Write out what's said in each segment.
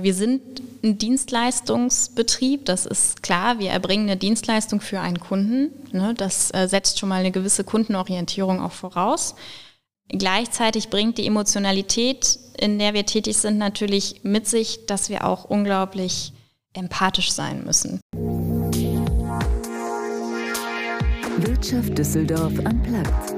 Wir sind ein Dienstleistungsbetrieb, das ist klar. Wir erbringen eine Dienstleistung für einen Kunden. Ne? Das äh, setzt schon mal eine gewisse Kundenorientierung auch voraus. Gleichzeitig bringt die Emotionalität, in der wir tätig sind, natürlich mit sich, dass wir auch unglaublich empathisch sein müssen. Wirtschaft Düsseldorf am Platz.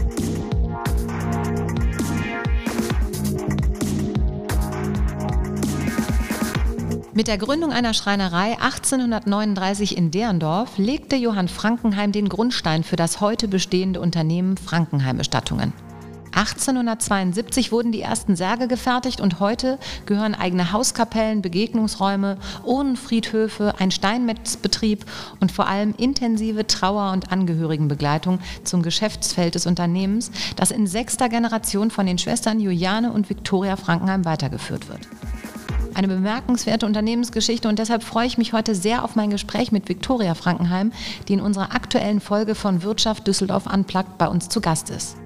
Mit der Gründung einer Schreinerei 1839 in Derendorf legte Johann Frankenheim den Grundstein für das heute bestehende Unternehmen Frankenheim Bestattungen. 1872 wurden die ersten Särge gefertigt und heute gehören eigene Hauskapellen, Begegnungsräume, Urnenfriedhöfe, ein Steinmetzbetrieb und vor allem intensive Trauer- und Angehörigenbegleitung zum Geschäftsfeld des Unternehmens, das in sechster Generation von den Schwestern Juliane und Viktoria Frankenheim weitergeführt wird. Eine bemerkenswerte Unternehmensgeschichte und deshalb freue ich mich heute sehr auf mein Gespräch mit Viktoria Frankenheim, die in unserer aktuellen Folge von Wirtschaft Düsseldorf Unplugged bei uns zu Gast ist.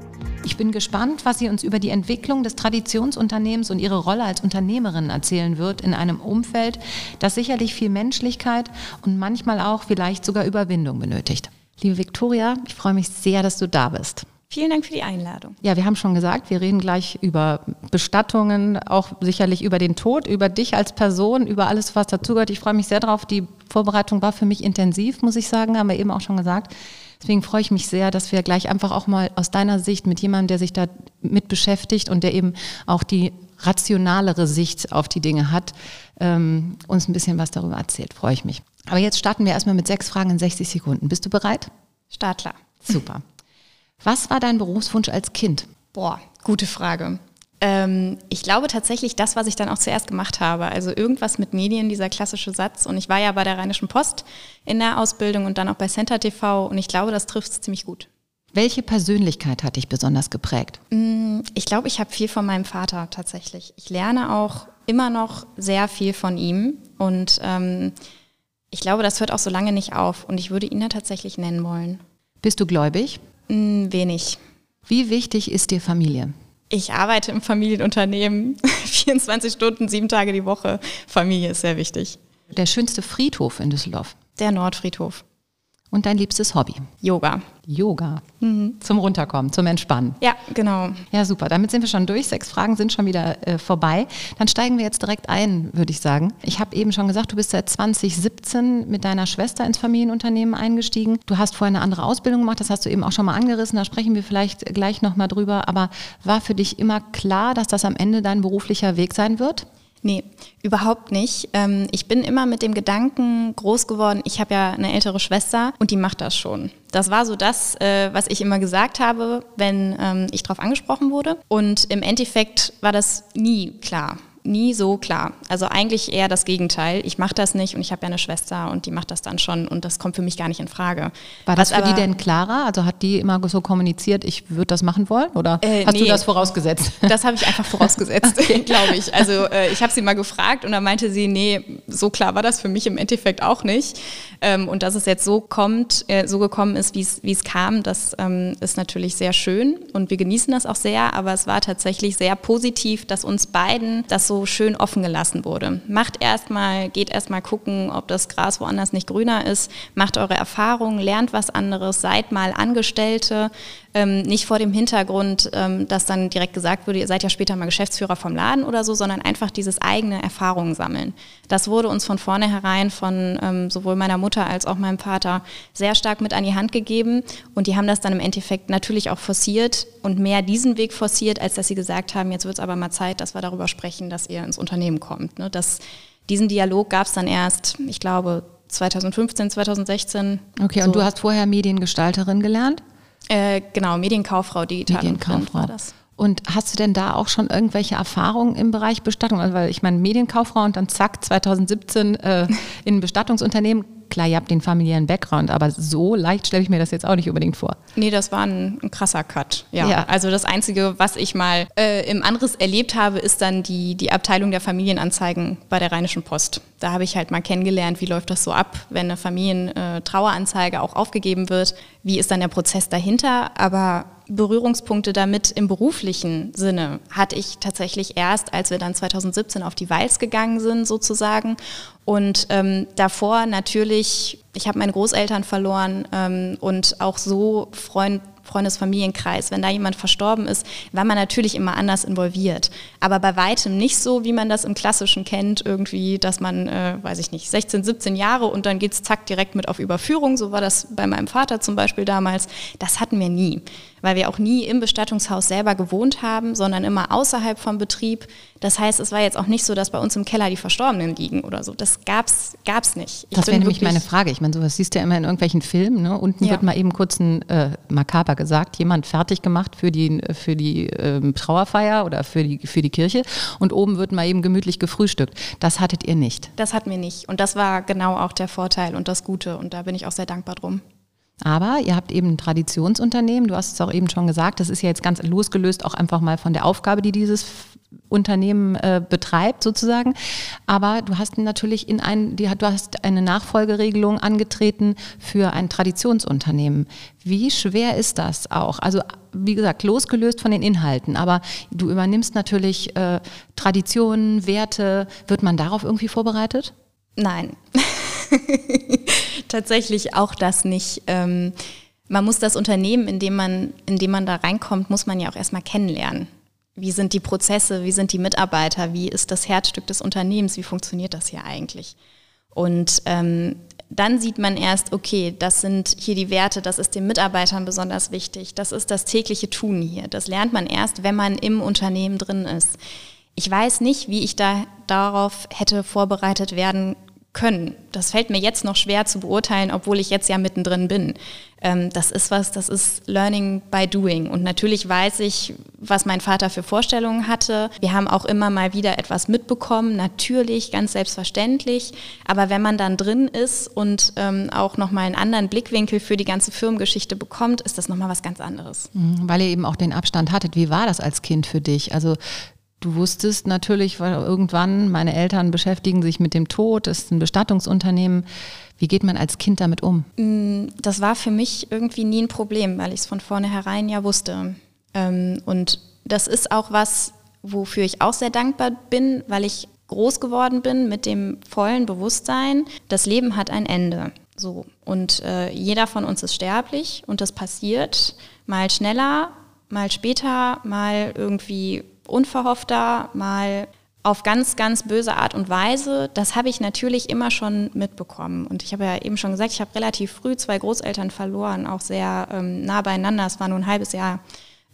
Ich bin gespannt, was sie uns über die Entwicklung des Traditionsunternehmens und ihre Rolle als Unternehmerin erzählen wird in einem Umfeld, das sicherlich viel Menschlichkeit und manchmal auch vielleicht sogar Überwindung benötigt. Liebe Viktoria, ich freue mich sehr, dass du da bist. Vielen Dank für die Einladung. Ja, wir haben schon gesagt, wir reden gleich über Bestattungen, auch sicherlich über den Tod, über dich als Person, über alles, was dazugehört. Ich freue mich sehr drauf. Die Vorbereitung war für mich intensiv, muss ich sagen, haben wir eben auch schon gesagt. Deswegen freue ich mich sehr, dass wir gleich einfach auch mal aus deiner Sicht mit jemandem, der sich da mit beschäftigt und der eben auch die rationalere Sicht auf die Dinge hat, ähm, uns ein bisschen was darüber erzählt. Freue ich mich. Aber jetzt starten wir erstmal mit sechs Fragen in 60 Sekunden. Bist du bereit? Startler. Super. Was war dein Berufswunsch als Kind? Boah, gute Frage. Ähm, ich glaube tatsächlich das, was ich dann auch zuerst gemacht habe. Also irgendwas mit Medien, dieser klassische Satz. Und ich war ja bei der Rheinischen Post in der Ausbildung und dann auch bei Center TV. Und ich glaube, das trifft es ziemlich gut. Welche Persönlichkeit hat dich besonders geprägt? Mm, ich glaube, ich habe viel von meinem Vater tatsächlich. Ich lerne auch immer noch sehr viel von ihm. Und ähm, ich glaube, das hört auch so lange nicht auf. Und ich würde ihn da tatsächlich nennen wollen. Bist du gläubig? Mm, wenig. Wie wichtig ist dir Familie? Ich arbeite im Familienunternehmen, 24 Stunden, sieben Tage die Woche. Familie ist sehr wichtig. Der schönste Friedhof in Düsseldorf? Der Nordfriedhof. Und dein liebstes Hobby? Yoga. Yoga. Mhm. Zum Runterkommen, zum Entspannen. Ja, genau. Ja, super. Damit sind wir schon durch. Sechs Fragen sind schon wieder äh, vorbei. Dann steigen wir jetzt direkt ein, würde ich sagen. Ich habe eben schon gesagt, du bist seit 2017 mit deiner Schwester ins Familienunternehmen eingestiegen. Du hast vorher eine andere Ausbildung gemacht, das hast du eben auch schon mal angerissen. Da sprechen wir vielleicht gleich nochmal drüber. Aber war für dich immer klar, dass das am Ende dein beruflicher Weg sein wird? Nee, überhaupt nicht. Ähm, ich bin immer mit dem Gedanken groß geworden, ich habe ja eine ältere Schwester und die macht das schon. Das war so das, äh, was ich immer gesagt habe, wenn ähm, ich darauf angesprochen wurde. Und im Endeffekt war das nie klar nie so klar. Also eigentlich eher das Gegenteil. Ich mache das nicht und ich habe ja eine Schwester und die macht das dann schon und das kommt für mich gar nicht in Frage. War das Was für die denn klarer? Also hat die immer so kommuniziert, ich würde das machen wollen oder äh, hast nee, du das vorausgesetzt? Das habe ich einfach vorausgesetzt, okay. glaube ich. Also äh, ich habe sie mal gefragt und dann meinte sie, nee, so klar war das für mich im Endeffekt auch nicht. Ähm, und dass es jetzt so kommt, äh, so gekommen ist, wie es kam, das ähm, ist natürlich sehr schön und wir genießen das auch sehr, aber es war tatsächlich sehr positiv, dass uns beiden das so so schön offen gelassen wurde. Macht erstmal, geht erstmal gucken, ob das Gras woanders nicht grüner ist. Macht eure Erfahrungen, lernt was anderes, seid mal Angestellte. Ähm, nicht vor dem Hintergrund, ähm, dass dann direkt gesagt wurde, ihr seid ja später mal Geschäftsführer vom Laden oder so, sondern einfach dieses eigene Erfahrungen sammeln. Das wurde uns von vornherein von ähm, sowohl meiner Mutter als auch meinem Vater sehr stark mit an die Hand gegeben. Und die haben das dann im Endeffekt natürlich auch forciert und mehr diesen Weg forciert, als dass sie gesagt haben, jetzt wird es aber mal Zeit, dass wir darüber sprechen, dass ihr ins Unternehmen kommt. Ne? Das, diesen Dialog gab es dann erst, ich glaube, 2015, 2016. Okay, so. und du hast vorher Mediengestalterin gelernt? Äh, genau, Medienkauffrau, Digital Medienkauffrau. war das. Und hast du denn da auch schon irgendwelche Erfahrungen im Bereich Bestattung? Also, weil ich meine, Medienkauffrau und dann zack, 2017 äh, in ein Bestattungsunternehmen klar, ihr habt den familiären Background, aber so leicht stelle ich mir das jetzt auch nicht unbedingt vor. Nee, das war ein, ein krasser Cut. Ja. ja. Also das Einzige, was ich mal äh, im Anderes erlebt habe, ist dann die, die Abteilung der Familienanzeigen bei der Rheinischen Post. Da habe ich halt mal kennengelernt, wie läuft das so ab, wenn eine Familientraueranzeige äh, auch aufgegeben wird. Wie ist dann der Prozess dahinter? Aber Berührungspunkte damit im beruflichen Sinne hatte ich tatsächlich erst, als wir dann 2017 auf die Walz gegangen sind, sozusagen. Und ähm, davor natürlich, ich habe meine Großeltern verloren ähm, und auch so Freund, Freundesfamilienkreis, wenn da jemand verstorben ist, war man natürlich immer anders involviert. Aber bei weitem nicht so, wie man das im Klassischen kennt, irgendwie, dass man, äh, weiß ich nicht, 16, 17 Jahre und dann geht es zack direkt mit auf Überführung. So war das bei meinem Vater zum Beispiel damals. Das hatten wir nie weil wir auch nie im Bestattungshaus selber gewohnt haben, sondern immer außerhalb vom Betrieb. Das heißt, es war jetzt auch nicht so, dass bei uns im Keller die Verstorbenen liegen oder so. Das gab's, gab's nicht. Ich das wäre nämlich meine Frage. Ich meine, sowas siehst du ja immer in irgendwelchen Filmen. Ne? Unten ja. wird mal eben kurz ein äh, makaber gesagt, jemand fertig gemacht für die, für die äh, Trauerfeier oder für die, für die Kirche und oben wird mal eben gemütlich gefrühstückt. Das hattet ihr nicht. Das hatten wir nicht. Und das war genau auch der Vorteil und das Gute. Und da bin ich auch sehr dankbar drum. Aber ihr habt eben ein Traditionsunternehmen, du hast es auch eben schon gesagt, das ist ja jetzt ganz losgelöst auch einfach mal von der Aufgabe, die dieses Unternehmen äh, betreibt sozusagen. Aber du hast natürlich in ein, die, du hast eine Nachfolgeregelung angetreten für ein Traditionsunternehmen. Wie schwer ist das auch? Also wie gesagt, losgelöst von den Inhalten, aber du übernimmst natürlich äh, Traditionen, Werte. Wird man darauf irgendwie vorbereitet? Nein. Tatsächlich auch das nicht. Ähm, man muss das Unternehmen, in dem man, in dem man da reinkommt, muss man ja auch erstmal kennenlernen. Wie sind die Prozesse, wie sind die Mitarbeiter, wie ist das Herzstück des Unternehmens, wie funktioniert das hier eigentlich? Und ähm, dann sieht man erst, okay, das sind hier die Werte, das ist den Mitarbeitern besonders wichtig, das ist das tägliche Tun hier. Das lernt man erst, wenn man im Unternehmen drin ist. Ich weiß nicht, wie ich da darauf hätte vorbereitet werden können. Das fällt mir jetzt noch schwer zu beurteilen, obwohl ich jetzt ja mittendrin bin. Ähm, das ist was, das ist Learning by Doing. Und natürlich weiß ich, was mein Vater für Vorstellungen hatte. Wir haben auch immer mal wieder etwas mitbekommen, natürlich, ganz selbstverständlich. Aber wenn man dann drin ist und ähm, auch nochmal einen anderen Blickwinkel für die ganze Firmengeschichte bekommt, ist das nochmal was ganz anderes. Mhm, weil ihr eben auch den Abstand hattet. Wie war das als Kind für dich? Also Du wusstest natürlich, weil irgendwann meine Eltern beschäftigen sich mit dem Tod, ist ein Bestattungsunternehmen. Wie geht man als Kind damit um? Mm, das war für mich irgendwie nie ein Problem, weil ich es von vornherein ja wusste. Ähm, und das ist auch was, wofür ich auch sehr dankbar bin, weil ich groß geworden bin mit dem vollen Bewusstsein, das Leben hat ein Ende. So. Und äh, jeder von uns ist sterblich und das passiert mal schneller, mal später, mal irgendwie unverhoffter, mal auf ganz, ganz böse Art und Weise. Das habe ich natürlich immer schon mitbekommen. Und ich habe ja eben schon gesagt, ich habe relativ früh zwei Großeltern verloren, auch sehr ähm, nah beieinander. Es war nur ein halbes Jahr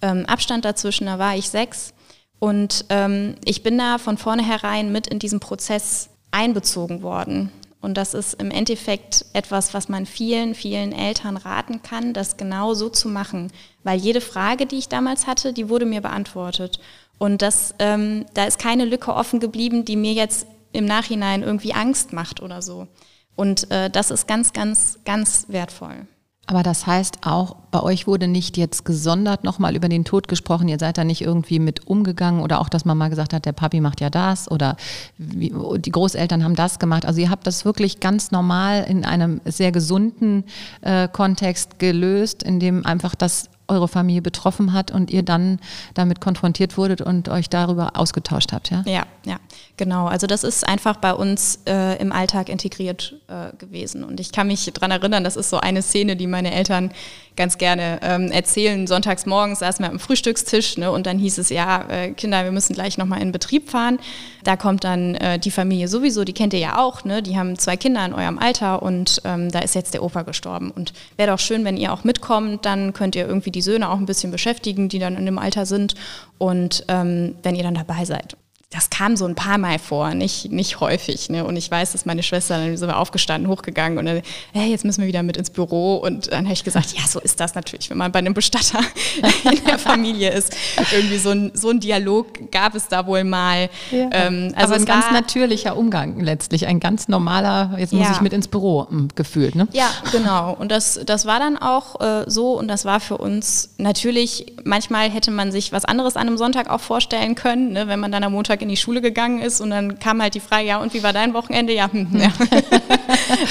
ähm, Abstand dazwischen, da war ich sechs. Und ähm, ich bin da von vornherein mit in diesen Prozess einbezogen worden. Und das ist im Endeffekt etwas, was man vielen, vielen Eltern raten kann, das genau so zu machen. Weil jede Frage, die ich damals hatte, die wurde mir beantwortet. Und das, ähm, da ist keine Lücke offen geblieben, die mir jetzt im Nachhinein irgendwie Angst macht oder so. Und äh, das ist ganz, ganz, ganz wertvoll. Aber das heißt auch, bei euch wurde nicht jetzt gesondert nochmal über den Tod gesprochen. Ihr seid da nicht irgendwie mit umgegangen oder auch, dass man mal gesagt hat, der Papi macht ja das oder wie, die Großeltern haben das gemacht. Also ihr habt das wirklich ganz normal in einem sehr gesunden äh, Kontext gelöst, in dem einfach das eure Familie betroffen hat und ihr dann damit konfrontiert wurdet und euch darüber ausgetauscht habt, ja? Ja, ja, genau. Also das ist einfach bei uns äh, im Alltag integriert äh, gewesen. Und ich kann mich daran erinnern, das ist so eine Szene, die meine Eltern ganz gerne ähm, erzählen. Sonntags morgens saßen wir am Frühstückstisch ne, und dann hieß es, ja, äh, Kinder, wir müssen gleich nochmal in Betrieb fahren. Da kommt dann äh, die Familie sowieso, die kennt ihr ja auch, ne? die haben zwei Kinder in eurem Alter und ähm, da ist jetzt der Opa gestorben. Und wäre doch schön, wenn ihr auch mitkommt, dann könnt ihr irgendwie die Söhne auch ein bisschen beschäftigen, die dann in dem Alter sind. Und ähm, wenn ihr dann dabei seid das kam so ein paar Mal vor, nicht, nicht häufig. Ne? Und ich weiß, dass meine Schwester dann so aufgestanden, hochgegangen und dann, hey, jetzt müssen wir wieder mit ins Büro. Und dann habe ich gesagt, ja, so ist das natürlich, wenn man bei einem Bestatter in der Familie ist. Irgendwie so ein, so ein Dialog gab es da wohl mal. Ja. Ähm, also ein ganz natürlicher Umgang letztlich, ein ganz normaler, jetzt muss ja. ich mit ins Büro hm, gefühlt. Ne? Ja, genau. Und das, das war dann auch äh, so und das war für uns natürlich, manchmal hätte man sich was anderes an einem Sonntag auch vorstellen können, ne? wenn man dann am Montag in die Schule gegangen ist und dann kam halt die Frage, ja, und wie war dein Wochenende? Ja, hm, ja.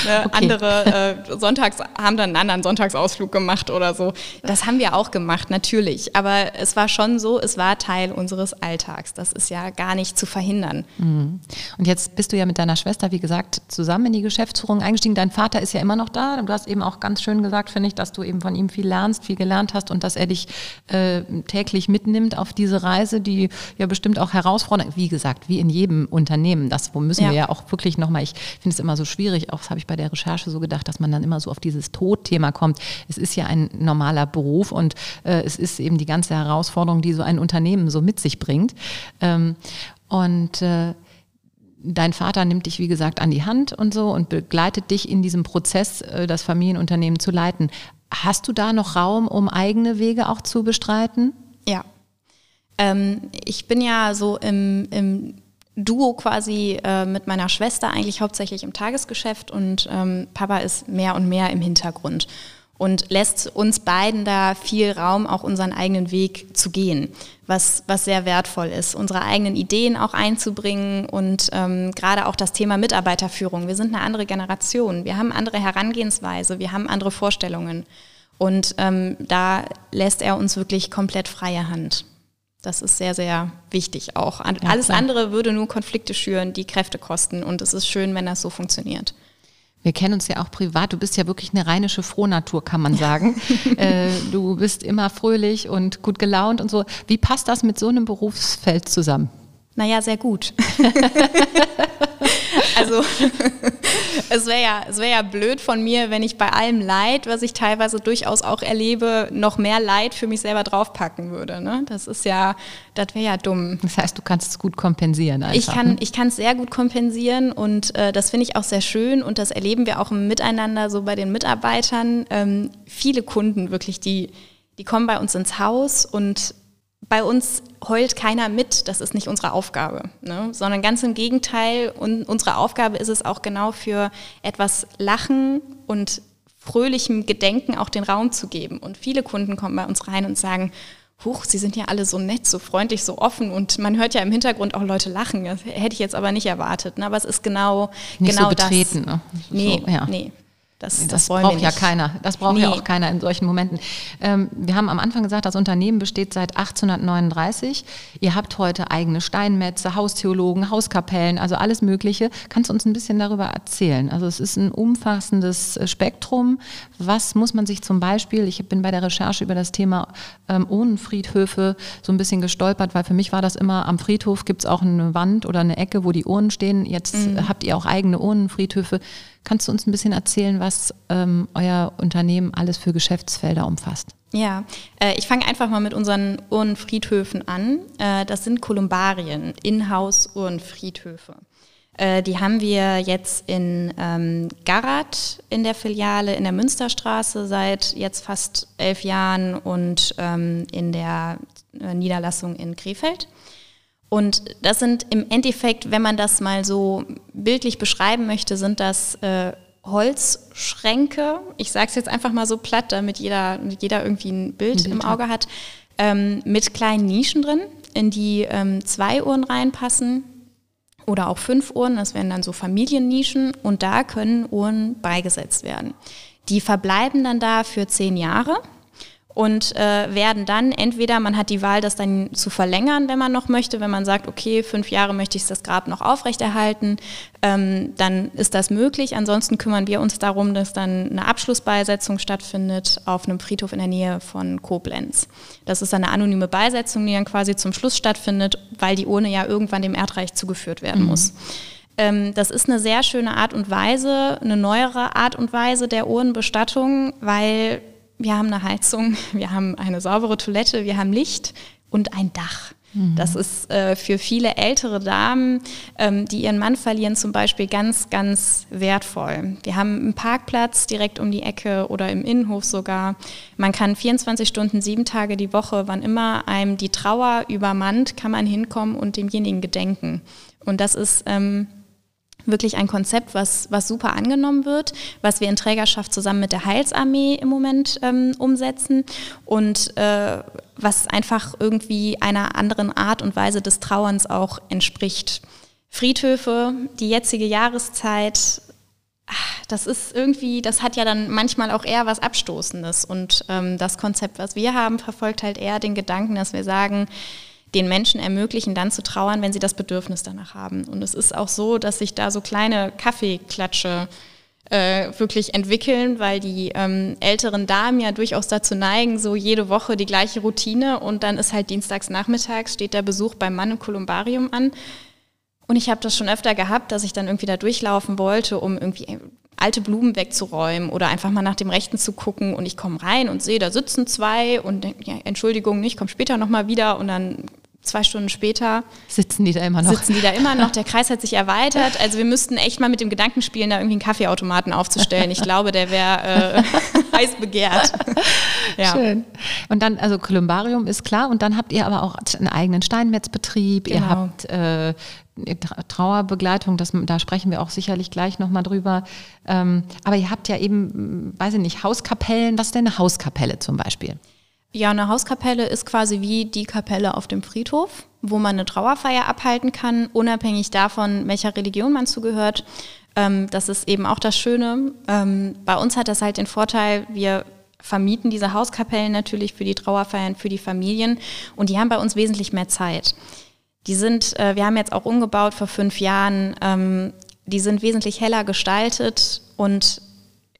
ne, okay. Andere äh, Sonntags haben dann einen anderen Sonntagsausflug gemacht oder so. Das haben wir auch gemacht, natürlich. Aber es war schon so, es war Teil unseres Alltags. Das ist ja gar nicht zu verhindern. Mhm. Und jetzt bist du ja mit deiner Schwester, wie gesagt, zusammen in die Geschäftsführung eingestiegen. Dein Vater ist ja immer noch da. Du hast eben auch ganz schön gesagt, finde ich, dass du eben von ihm viel lernst, viel gelernt hast und dass er dich äh, täglich mitnimmt auf diese Reise, die ja bestimmt auch herausfordernd wie gesagt, wie in jedem Unternehmen. Das wo müssen ja. wir ja auch wirklich nochmal, ich finde es immer so schwierig, auch das habe ich bei der Recherche so gedacht, dass man dann immer so auf dieses Todthema kommt. Es ist ja ein normaler Beruf und äh, es ist eben die ganze Herausforderung, die so ein Unternehmen so mit sich bringt. Ähm, und äh, dein Vater nimmt dich, wie gesagt, an die Hand und so und begleitet dich in diesem Prozess, äh, das Familienunternehmen zu leiten. Hast du da noch Raum, um eigene Wege auch zu bestreiten? Ja, ähm, ich bin ja so im, im Duo quasi äh, mit meiner Schwester eigentlich hauptsächlich im Tagesgeschäft und ähm, Papa ist mehr und mehr im Hintergrund und lässt uns beiden da viel Raum, auch unseren eigenen Weg zu gehen, was, was sehr wertvoll ist, unsere eigenen Ideen auch einzubringen und ähm, gerade auch das Thema Mitarbeiterführung. Wir sind eine andere Generation, wir haben andere Herangehensweise, wir haben andere Vorstellungen und ähm, da lässt er uns wirklich komplett freie Hand. Das ist sehr, sehr wichtig auch. Alles klar. andere würde nur Konflikte schüren, die Kräfte kosten. Und es ist schön, wenn das so funktioniert. Wir kennen uns ja auch privat. Du bist ja wirklich eine rheinische Frohnatur, kann man sagen. äh, du bist immer fröhlich und gut gelaunt und so. Wie passt das mit so einem Berufsfeld zusammen? Naja, sehr gut. also es wäre ja, es wär ja blöd von mir, wenn ich bei allem Leid, was ich teilweise durchaus auch erlebe, noch mehr Leid für mich selber draufpacken würde. Ne? Das ist ja, das wäre ja dumm. Das heißt, du kannst es gut kompensieren. Einfach, ich kann ne? ich es sehr gut kompensieren und äh, das finde ich auch sehr schön und das erleben wir auch im Miteinander so bei den Mitarbeitern. Ähm, viele Kunden wirklich, die, die kommen bei uns ins Haus und bei uns heult keiner mit, das ist nicht unsere Aufgabe, ne? sondern ganz im Gegenteil. Und unsere Aufgabe ist es auch genau für etwas Lachen und fröhlichem Gedenken auch den Raum zu geben. Und viele Kunden kommen bei uns rein und sagen, Huch, Sie sind ja alle so nett, so freundlich, so offen und man hört ja im Hintergrund auch Leute lachen. Das hätte ich jetzt aber nicht erwartet. Ne? Aber es ist genau, nicht genau so betreten, das. Ne? Nee, so, ja. nee. Das, das, das braucht ja keiner. Das braucht nee. ja auch keiner in solchen Momenten. Ähm, wir haben am Anfang gesagt, das Unternehmen besteht seit 1839. Ihr habt heute eigene Steinmetze, Haustheologen, Hauskapellen, also alles Mögliche. Kannst du uns ein bisschen darüber erzählen? Also es ist ein umfassendes Spektrum. Was muss man sich zum Beispiel, ich bin bei der Recherche über das Thema ähm, Urnenfriedhöfe so ein bisschen gestolpert, weil für mich war das immer, am Friedhof gibt es auch eine Wand oder eine Ecke, wo die Urnen stehen. Jetzt mhm. habt ihr auch eigene Urnenfriedhöfe. Kannst du uns ein bisschen erzählen, was ähm, euer Unternehmen alles für Geschäftsfelder umfasst? Ja, äh, ich fange einfach mal mit unseren Urnenfriedhöfen an. Äh, das sind Kolumbarien, Inhouse-Urnenfriedhöfe. Äh, die haben wir jetzt in ähm, Garat in der Filiale in der Münsterstraße seit jetzt fast elf Jahren und ähm, in der äh, Niederlassung in Krefeld. Und das sind im Endeffekt, wenn man das mal so bildlich beschreiben möchte, sind das äh, Holzschränke. Ich sage es jetzt einfach mal so platt, damit jeder, jeder irgendwie ein Bild, ein Bild im Auge hat, ähm, mit kleinen Nischen drin, in die ähm, zwei Uhren reinpassen oder auch fünf Uhren. Das wären dann so Familiennischen und da können Uhren beigesetzt werden. Die verbleiben dann da für zehn Jahre und äh, werden dann entweder, man hat die Wahl, das dann zu verlängern, wenn man noch möchte, wenn man sagt, okay, fünf Jahre möchte ich das Grab noch aufrechterhalten, ähm, dann ist das möglich. Ansonsten kümmern wir uns darum, dass dann eine Abschlussbeisetzung stattfindet auf einem Friedhof in der Nähe von Koblenz. Das ist eine anonyme Beisetzung, die dann quasi zum Schluss stattfindet, weil die Urne ja irgendwann dem Erdreich zugeführt werden mhm. muss ähm, das ist eine sehr schöne Art und Weise, eine neuere Art und Weise der Urnenbestattung, weil wir haben eine Heizung, wir haben eine saubere Toilette, wir haben Licht und ein Dach. Mhm. Das ist äh, für viele ältere Damen, ähm, die ihren Mann verlieren, zum Beispiel ganz, ganz wertvoll. Wir haben einen Parkplatz direkt um die Ecke oder im Innenhof sogar. Man kann 24 Stunden, sieben Tage die Woche, wann immer einem die Trauer übermannt, kann man hinkommen und demjenigen gedenken. Und das ist ähm, wirklich ein Konzept, was, was super angenommen wird, was wir in Trägerschaft zusammen mit der Heilsarmee im Moment ähm, umsetzen und äh, was einfach irgendwie einer anderen Art und Weise des Trauerns auch entspricht. Friedhöfe, die jetzige Jahreszeit, das ist irgendwie, das hat ja dann manchmal auch eher was Abstoßendes. Und ähm, das Konzept, was wir haben, verfolgt halt eher den Gedanken, dass wir sagen, den Menschen ermöglichen, dann zu trauern, wenn sie das Bedürfnis danach haben. Und es ist auch so, dass sich da so kleine Kaffeeklatsche äh, wirklich entwickeln, weil die ähm, älteren Damen ja durchaus dazu neigen, so jede Woche die gleiche Routine und dann ist halt dienstags nachmittags steht der Besuch beim Mann im Kolumbarium an. Und ich habe das schon öfter gehabt, dass ich dann irgendwie da durchlaufen wollte, um irgendwie alte Blumen wegzuräumen oder einfach mal nach dem Rechten zu gucken und ich komme rein und sehe, da sitzen zwei und ja, Entschuldigung, ich komme später nochmal wieder und dann zwei Stunden später sitzen die da immer noch. Sitzen die da immer noch. Der Kreis hat sich erweitert. Also wir müssten echt mal mit dem Gedanken spielen, da irgendwie einen Kaffeeautomaten aufzustellen. Ich glaube, der wäre äh, heiß begehrt. Ja. Schön. Und dann, also Kolumbarium ist klar. Und dann habt ihr aber auch einen eigenen Steinmetzbetrieb. Genau. Ihr habt äh, Trauerbegleitung, das, da sprechen wir auch sicherlich gleich nochmal drüber. Ähm, aber ihr habt ja eben, weiß ich nicht, Hauskapellen. Was ist denn eine Hauskapelle zum Beispiel? Ja, eine Hauskapelle ist quasi wie die Kapelle auf dem Friedhof, wo man eine Trauerfeier abhalten kann, unabhängig davon, welcher Religion man zugehört. Ähm, das ist eben auch das Schöne. Ähm, bei uns hat das halt den Vorteil, wir vermieten diese Hauskapellen natürlich für die Trauerfeiern, für die Familien und die haben bei uns wesentlich mehr Zeit. Die sind, äh, wir haben jetzt auch umgebaut vor fünf Jahren, ähm, die sind wesentlich heller gestaltet und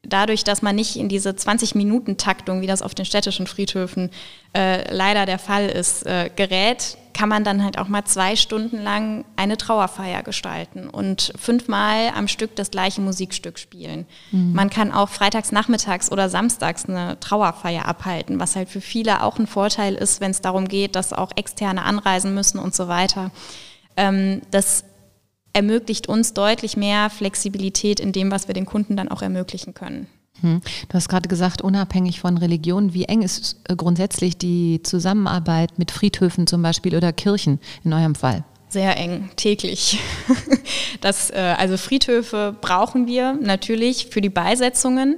dadurch, dass man nicht in diese 20-Minuten-Taktung, wie das auf den städtischen Friedhöfen äh, leider der Fall ist, äh, gerät, kann man dann halt auch mal zwei Stunden lang eine Trauerfeier gestalten und fünfmal am Stück das gleiche Musikstück spielen. Mhm. Man kann auch freitags nachmittags oder samstags eine Trauerfeier abhalten, was halt für viele auch ein Vorteil ist, wenn es darum geht, dass auch Externe anreisen müssen und so weiter. Ähm, das ermöglicht uns deutlich mehr Flexibilität in dem, was wir den Kunden dann auch ermöglichen können. Hm. Du hast gerade gesagt, unabhängig von Religion, wie eng ist äh, grundsätzlich die Zusammenarbeit mit Friedhöfen zum Beispiel oder Kirchen in eurem Fall? Sehr eng, täglich. Das, äh, also Friedhöfe brauchen wir natürlich für die Beisetzungen.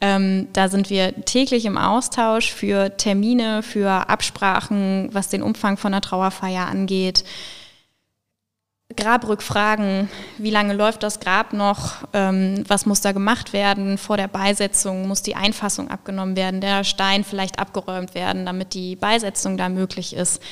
Ähm, da sind wir täglich im Austausch für Termine, für Absprachen, was den Umfang von einer Trauerfeier angeht. Grabrückfragen, wie lange läuft das Grab noch, ähm, was muss da gemacht werden vor der Beisetzung, muss die Einfassung abgenommen werden, der Stein vielleicht abgeräumt werden, damit die Beisetzung da möglich ist.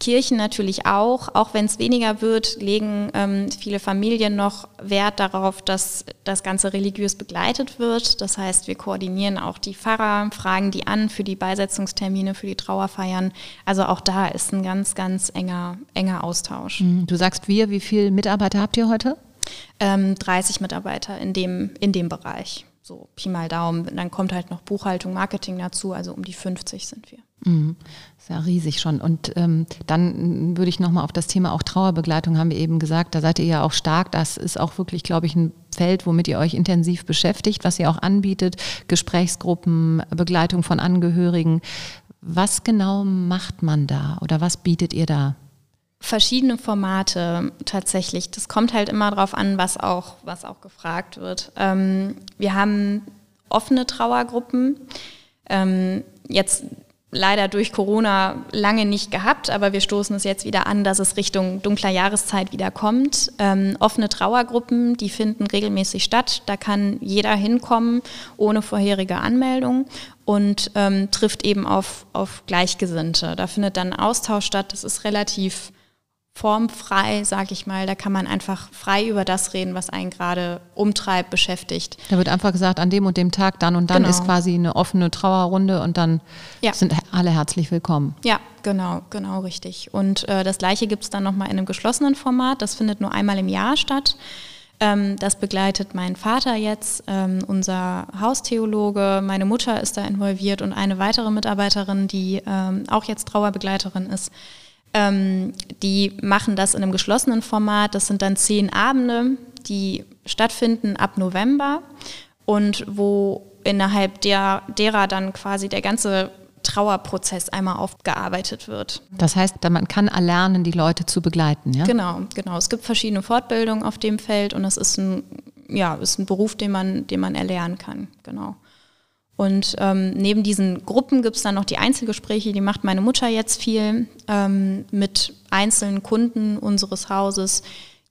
Kirchen natürlich auch, auch wenn es weniger wird, legen ähm, viele Familien noch Wert darauf, dass das Ganze religiös begleitet wird. Das heißt, wir koordinieren auch die Pfarrer, fragen die an für die Beisetzungstermine, für die Trauerfeiern. Also auch da ist ein ganz, ganz enger, enger Austausch. Mhm. Du sagst wir, wie viele Mitarbeiter habt ihr heute? Ähm, 30 Mitarbeiter in dem, in dem Bereich. So Pi mal Daumen. Dann kommt halt noch Buchhaltung, Marketing dazu, also um die 50 sind wir. Mhm. Ist ja riesig schon. Und ähm, dann würde ich nochmal auf das Thema auch Trauerbegleitung, haben wir eben gesagt, da seid ihr ja auch stark. Das ist auch wirklich, glaube ich, ein Feld, womit ihr euch intensiv beschäftigt, was ihr auch anbietet. Gesprächsgruppen, Begleitung von Angehörigen. Was genau macht man da oder was bietet ihr da? verschiedene Formate tatsächlich. Das kommt halt immer darauf an, was auch, was auch gefragt wird. Ähm, wir haben offene Trauergruppen. Ähm, jetzt leider durch Corona lange nicht gehabt, aber wir stoßen es jetzt wieder an, dass es Richtung dunkler Jahreszeit wieder kommt. Ähm, offene Trauergruppen, die finden regelmäßig statt. Da kann jeder hinkommen ohne vorherige Anmeldung und ähm, trifft eben auf, auf Gleichgesinnte. Da findet dann Austausch statt. Das ist relativ formfrei, sag ich mal. Da kann man einfach frei über das reden, was einen gerade umtreibt, beschäftigt. Da wird einfach gesagt, an dem und dem Tag, dann und dann genau. ist quasi eine offene Trauerrunde und dann ja. sind alle herzlich willkommen. Ja, genau, genau richtig. Und äh, das gleiche gibt es dann nochmal in einem geschlossenen Format. Das findet nur einmal im Jahr statt. Ähm, das begleitet mein Vater jetzt, ähm, unser Haustheologe. Meine Mutter ist da involviert und eine weitere Mitarbeiterin, die ähm, auch jetzt Trauerbegleiterin ist. Ähm, die machen das in einem geschlossenen Format. Das sind dann zehn Abende, die stattfinden ab November und wo innerhalb der, derer dann quasi der ganze Trauerprozess einmal aufgearbeitet wird. Das heißt, man kann erlernen, die Leute zu begleiten, ja? Genau, genau. Es gibt verschiedene Fortbildungen auf dem Feld und das ist ein, ja, ist ein Beruf, den man, den man erlernen kann, genau. Und ähm, neben diesen Gruppen gibt es dann noch die Einzelgespräche, die macht meine Mutter jetzt viel ähm, mit einzelnen Kunden unseres Hauses,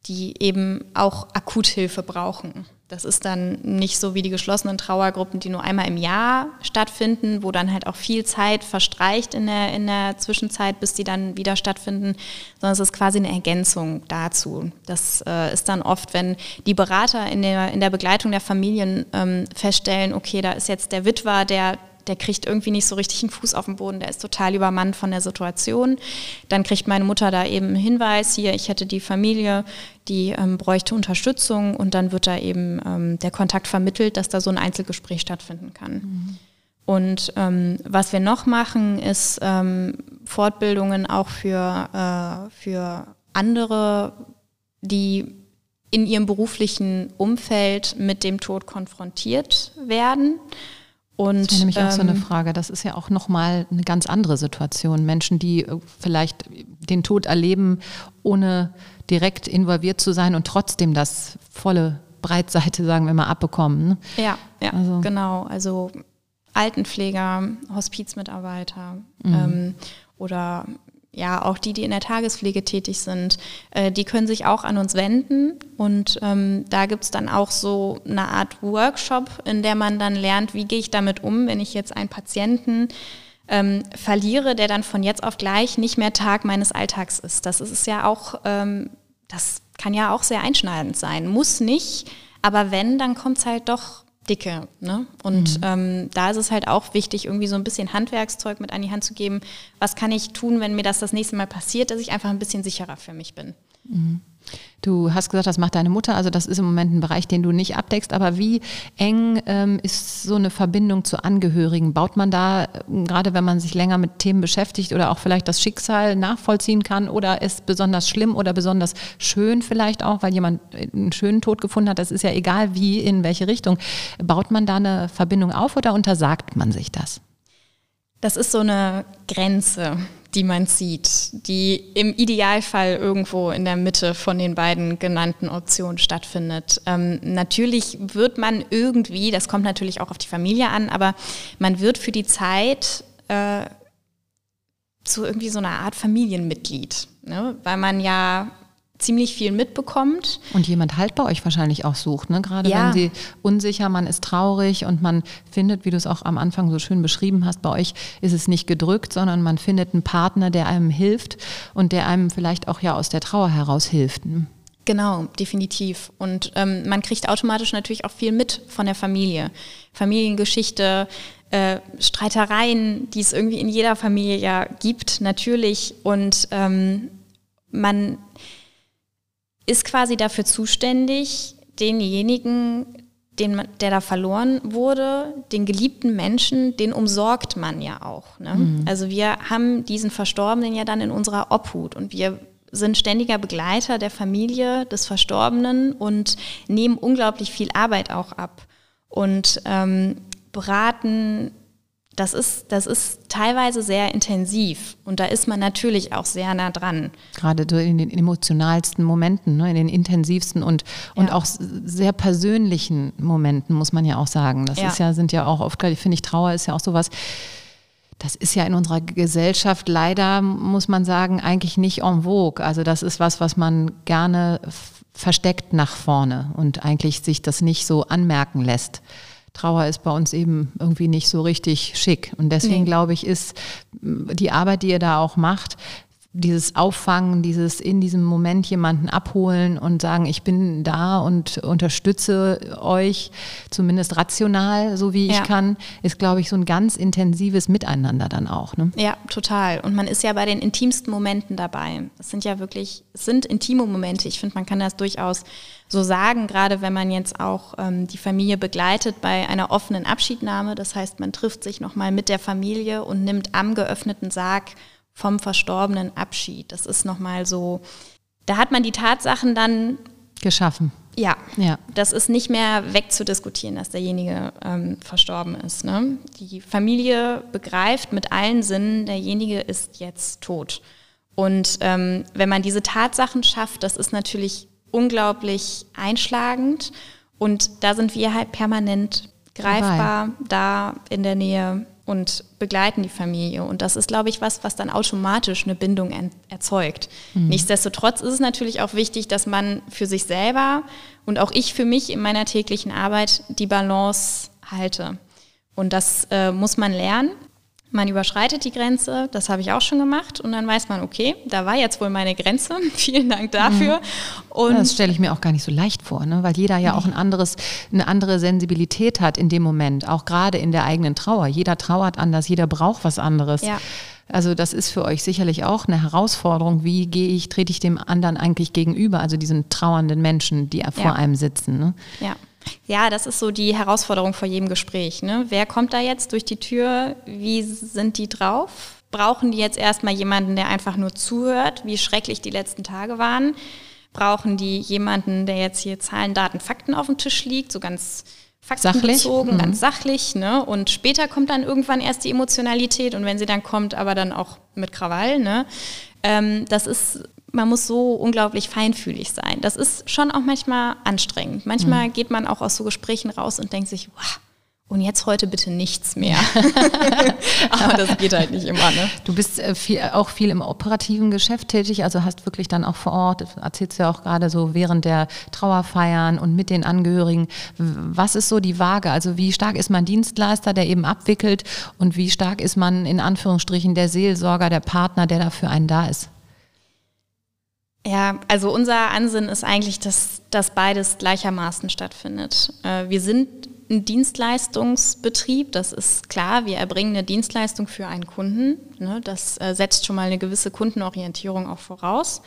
die eben auch Akuthilfe brauchen. Das ist dann nicht so wie die geschlossenen Trauergruppen, die nur einmal im Jahr stattfinden, wo dann halt auch viel Zeit verstreicht in der, in der Zwischenzeit, bis die dann wieder stattfinden, sondern es ist quasi eine Ergänzung dazu. Das äh, ist dann oft, wenn die Berater in der, in der Begleitung der Familien ähm, feststellen, okay, da ist jetzt der Witwer, der der kriegt irgendwie nicht so richtig einen Fuß auf den Boden, der ist total übermannt von der Situation. Dann kriegt meine Mutter da eben einen Hinweis, hier, ich hätte die Familie, die ähm, bräuchte Unterstützung und dann wird da eben ähm, der Kontakt vermittelt, dass da so ein Einzelgespräch stattfinden kann. Mhm. Und ähm, was wir noch machen, ist ähm, Fortbildungen auch für, äh, für andere, die in ihrem beruflichen Umfeld mit dem Tod konfrontiert werden. Und, das ist nämlich ähm, auch so eine ähm, Frage. Das ist ja auch nochmal eine ganz andere Situation. Menschen, die äh, vielleicht den Tod erleben, ohne direkt involviert zu sein und trotzdem das volle Breitseite, sagen wir mal, abbekommen. Ne? Ja, ja, also. genau. Also Altenpfleger, Hospizmitarbeiter mhm. ähm, oder ja, auch die, die in der Tagespflege tätig sind, äh, die können sich auch an uns wenden. Und ähm, da gibt es dann auch so eine Art Workshop, in der man dann lernt, wie gehe ich damit um, wenn ich jetzt einen Patienten ähm, verliere, der dann von jetzt auf gleich nicht mehr Tag meines Alltags ist. Das ist ja auch, ähm, das kann ja auch sehr einschneidend sein. Muss nicht, aber wenn, dann kommt es halt doch dicke. Ne? Und mhm. ähm, da ist es halt auch wichtig, irgendwie so ein bisschen Handwerkszeug mit an die Hand zu geben. Was kann ich tun, wenn mir das das nächste Mal passiert, dass ich einfach ein bisschen sicherer für mich bin? Mhm. Du hast gesagt, das macht deine Mutter, also das ist im Moment ein Bereich, den du nicht abdeckst, aber wie eng ähm, ist so eine Verbindung zu Angehörigen? Baut man da, ähm, gerade wenn man sich länger mit Themen beschäftigt oder auch vielleicht das Schicksal nachvollziehen kann oder ist besonders schlimm oder besonders schön vielleicht auch, weil jemand einen schönen Tod gefunden hat, das ist ja egal wie, in welche Richtung. Baut man da eine Verbindung auf oder untersagt man sich das? Das ist so eine Grenze die man sieht, die im Idealfall irgendwo in der Mitte von den beiden genannten Optionen stattfindet. Ähm, natürlich wird man irgendwie, das kommt natürlich auch auf die Familie an, aber man wird für die Zeit äh, zu irgendwie so einer Art Familienmitglied, ne? weil man ja ziemlich viel mitbekommt. Und jemand halt bei euch wahrscheinlich auch sucht, ne? Gerade ja. wenn sie unsicher, man ist traurig und man findet, wie du es auch am Anfang so schön beschrieben hast, bei euch ist es nicht gedrückt, sondern man findet einen Partner, der einem hilft und der einem vielleicht auch ja aus der Trauer heraus hilft. Ne? Genau, definitiv. Und ähm, man kriegt automatisch natürlich auch viel mit von der Familie. Familiengeschichte, äh, Streitereien, die es irgendwie in jeder Familie ja gibt, natürlich. Und ähm, man ist quasi dafür zuständig, denjenigen, den der da verloren wurde, den geliebten Menschen, den umsorgt man ja auch. Ne? Mhm. Also wir haben diesen Verstorbenen ja dann in unserer Obhut und wir sind ständiger Begleiter der Familie des Verstorbenen und nehmen unglaublich viel Arbeit auch ab und ähm, beraten das ist, das ist teilweise sehr intensiv und da ist man natürlich auch sehr nah dran. Gerade in den emotionalsten Momenten, ne, in den intensivsten und, und ja. auch sehr persönlichen Momenten, muss man ja auch sagen. Das ja. ist ja, sind ja auch oft, finde ich, Trauer ist ja auch sowas, das ist ja in unserer Gesellschaft leider, muss man sagen, eigentlich nicht en vogue. Also das ist was, was man gerne versteckt nach vorne und eigentlich sich das nicht so anmerken lässt. Trauer ist bei uns eben irgendwie nicht so richtig schick. Und deswegen nee. glaube ich, ist die Arbeit, die ihr da auch macht, dieses Auffangen, dieses in diesem Moment jemanden abholen und sagen, ich bin da und unterstütze euch, zumindest rational, so wie ich ja. kann, ist, glaube ich, so ein ganz intensives Miteinander dann auch. Ne? Ja, total. Und man ist ja bei den intimsten Momenten dabei. Es sind ja wirklich, es sind intime Momente. Ich finde, man kann das durchaus so sagen, gerade wenn man jetzt auch ähm, die Familie begleitet bei einer offenen Abschiednahme. Das heißt, man trifft sich nochmal mit der Familie und nimmt am geöffneten Sarg vom Verstorbenen Abschied. Das ist nochmal so, da hat man die Tatsachen dann geschaffen. Ja, ja, das ist nicht mehr wegzudiskutieren, dass derjenige ähm, verstorben ist. Ne? Die Familie begreift mit allen Sinnen, derjenige ist jetzt tot. Und ähm, wenn man diese Tatsachen schafft, das ist natürlich unglaublich einschlagend. Und da sind wir halt permanent greifbar, Dabei. da in der Nähe und begleiten die Familie. Und das ist, glaube ich, was, was dann automatisch eine Bindung erzeugt. Mhm. Nichtsdestotrotz ist es natürlich auch wichtig, dass man für sich selber und auch ich für mich in meiner täglichen Arbeit die Balance halte. Und das äh, muss man lernen. Man überschreitet die Grenze, das habe ich auch schon gemacht und dann weiß man, okay, da war jetzt wohl meine Grenze. Vielen Dank dafür. Mhm. Und das stelle ich mir auch gar nicht so leicht vor, ne? weil jeder ja nee. auch ein anderes, eine andere Sensibilität hat in dem Moment, auch gerade in der eigenen Trauer. Jeder trauert anders, jeder braucht was anderes. Ja. Also das ist für euch sicherlich auch eine Herausforderung. Wie gehe ich, trete ich dem anderen eigentlich gegenüber, also diesen trauernden Menschen, die vor ja. einem sitzen? Ne? Ja. Ja, das ist so die Herausforderung vor jedem Gespräch. Ne? Wer kommt da jetzt durch die Tür? Wie sind die drauf? Brauchen die jetzt erstmal jemanden, der einfach nur zuhört, wie schrecklich die letzten Tage waren? Brauchen die jemanden, der jetzt hier Zahlen, Daten, Fakten auf dem Tisch liegt, so ganz faktenbezogen, sachlich. ganz mhm. sachlich. Ne? Und später kommt dann irgendwann erst die Emotionalität und wenn sie dann kommt, aber dann auch mit Krawall. Ne? Ähm, das ist man muss so unglaublich feinfühlig sein. Das ist schon auch manchmal anstrengend. Manchmal mhm. geht man auch aus so Gesprächen raus und denkt sich, wow, und jetzt heute bitte nichts mehr. Aber das geht halt nicht immer. Ne? Du bist äh, viel, auch viel im operativen Geschäft tätig, also hast wirklich dann auch vor Ort, erzählst du ja auch gerade so während der Trauerfeiern und mit den Angehörigen. Was ist so die Waage? Also wie stark ist man Dienstleister, der eben abwickelt und wie stark ist man in Anführungsstrichen der Seelsorger, der Partner, der dafür einen da ist? Ja, also unser Ansinnen ist eigentlich, dass, dass beides gleichermaßen stattfindet. Äh, wir sind ein Dienstleistungsbetrieb, das ist klar. Wir erbringen eine Dienstleistung für einen Kunden. Ne? Das äh, setzt schon mal eine gewisse Kundenorientierung auch voraus.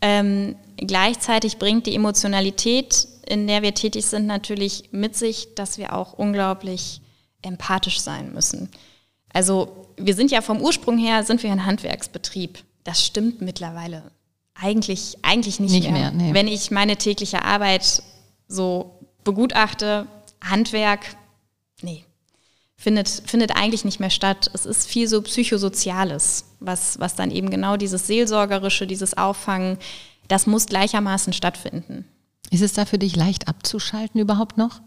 Ähm, gleichzeitig bringt die Emotionalität, in der wir tätig sind, natürlich mit sich, dass wir auch unglaublich empathisch sein müssen. Also wir sind ja vom Ursprung her, sind wir ein Handwerksbetrieb. Das stimmt mittlerweile eigentlich, eigentlich nicht, nicht mehr. mehr nee. Wenn ich meine tägliche Arbeit so begutachte, Handwerk, nee, findet, findet eigentlich nicht mehr statt. Es ist viel so Psychosoziales, was, was dann eben genau dieses Seelsorgerische, dieses Auffangen, das muss gleichermaßen stattfinden. Ist es da für dich leicht abzuschalten überhaupt noch?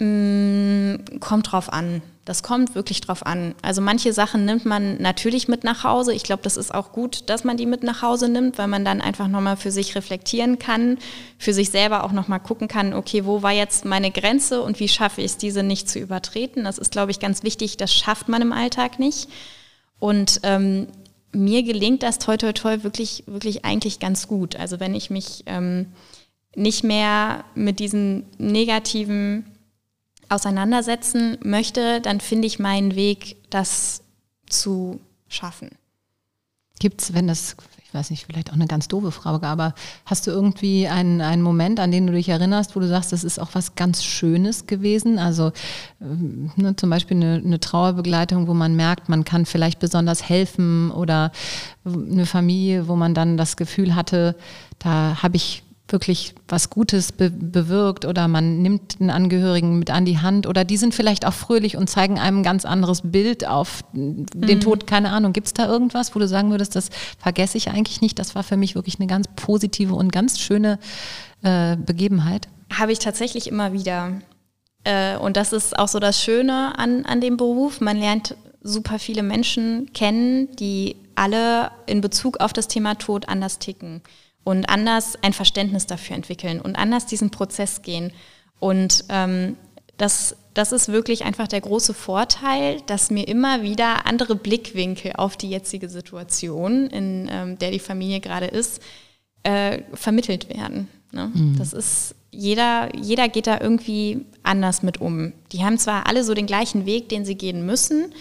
Mm, kommt drauf an. Das kommt wirklich drauf an. Also manche Sachen nimmt man natürlich mit nach Hause. Ich glaube, das ist auch gut, dass man die mit nach Hause nimmt, weil man dann einfach nochmal für sich reflektieren kann, für sich selber auch nochmal gucken kann, okay, wo war jetzt meine Grenze und wie schaffe ich es, diese nicht zu übertreten. Das ist, glaube ich, ganz wichtig. Das schafft man im Alltag nicht. Und ähm, mir gelingt das toi toi toi wirklich, wirklich eigentlich ganz gut. Also wenn ich mich ähm, nicht mehr mit diesen negativen auseinandersetzen möchte, dann finde ich meinen Weg, das zu schaffen. Gibt es, wenn das, ich weiß nicht, vielleicht auch eine ganz doofe Frage, aber hast du irgendwie einen, einen Moment, an den du dich erinnerst, wo du sagst, das ist auch was ganz Schönes gewesen? Also ähm, ne, zum Beispiel eine, eine Trauerbegleitung, wo man merkt, man kann vielleicht besonders helfen oder eine Familie, wo man dann das Gefühl hatte, da habe ich wirklich was Gutes be bewirkt oder man nimmt einen Angehörigen mit an die Hand oder die sind vielleicht auch fröhlich und zeigen einem ein ganz anderes Bild auf den mhm. Tod, keine Ahnung. Gibt es da irgendwas, wo du sagen würdest, das vergesse ich eigentlich nicht? Das war für mich wirklich eine ganz positive und ganz schöne äh, Begebenheit. Habe ich tatsächlich immer wieder. Äh, und das ist auch so das Schöne an, an dem Beruf. Man lernt super viele Menschen kennen, die alle in Bezug auf das Thema Tod anders ticken und anders ein Verständnis dafür entwickeln und anders diesen Prozess gehen. Und ähm, das, das ist wirklich einfach der große Vorteil, dass mir immer wieder andere Blickwinkel auf die jetzige Situation, in ähm, der die Familie gerade ist, äh, vermittelt werden. Ne? Mhm. Das ist jeder, jeder geht da irgendwie anders mit um. Die haben zwar alle so den gleichen Weg, den sie gehen müssen,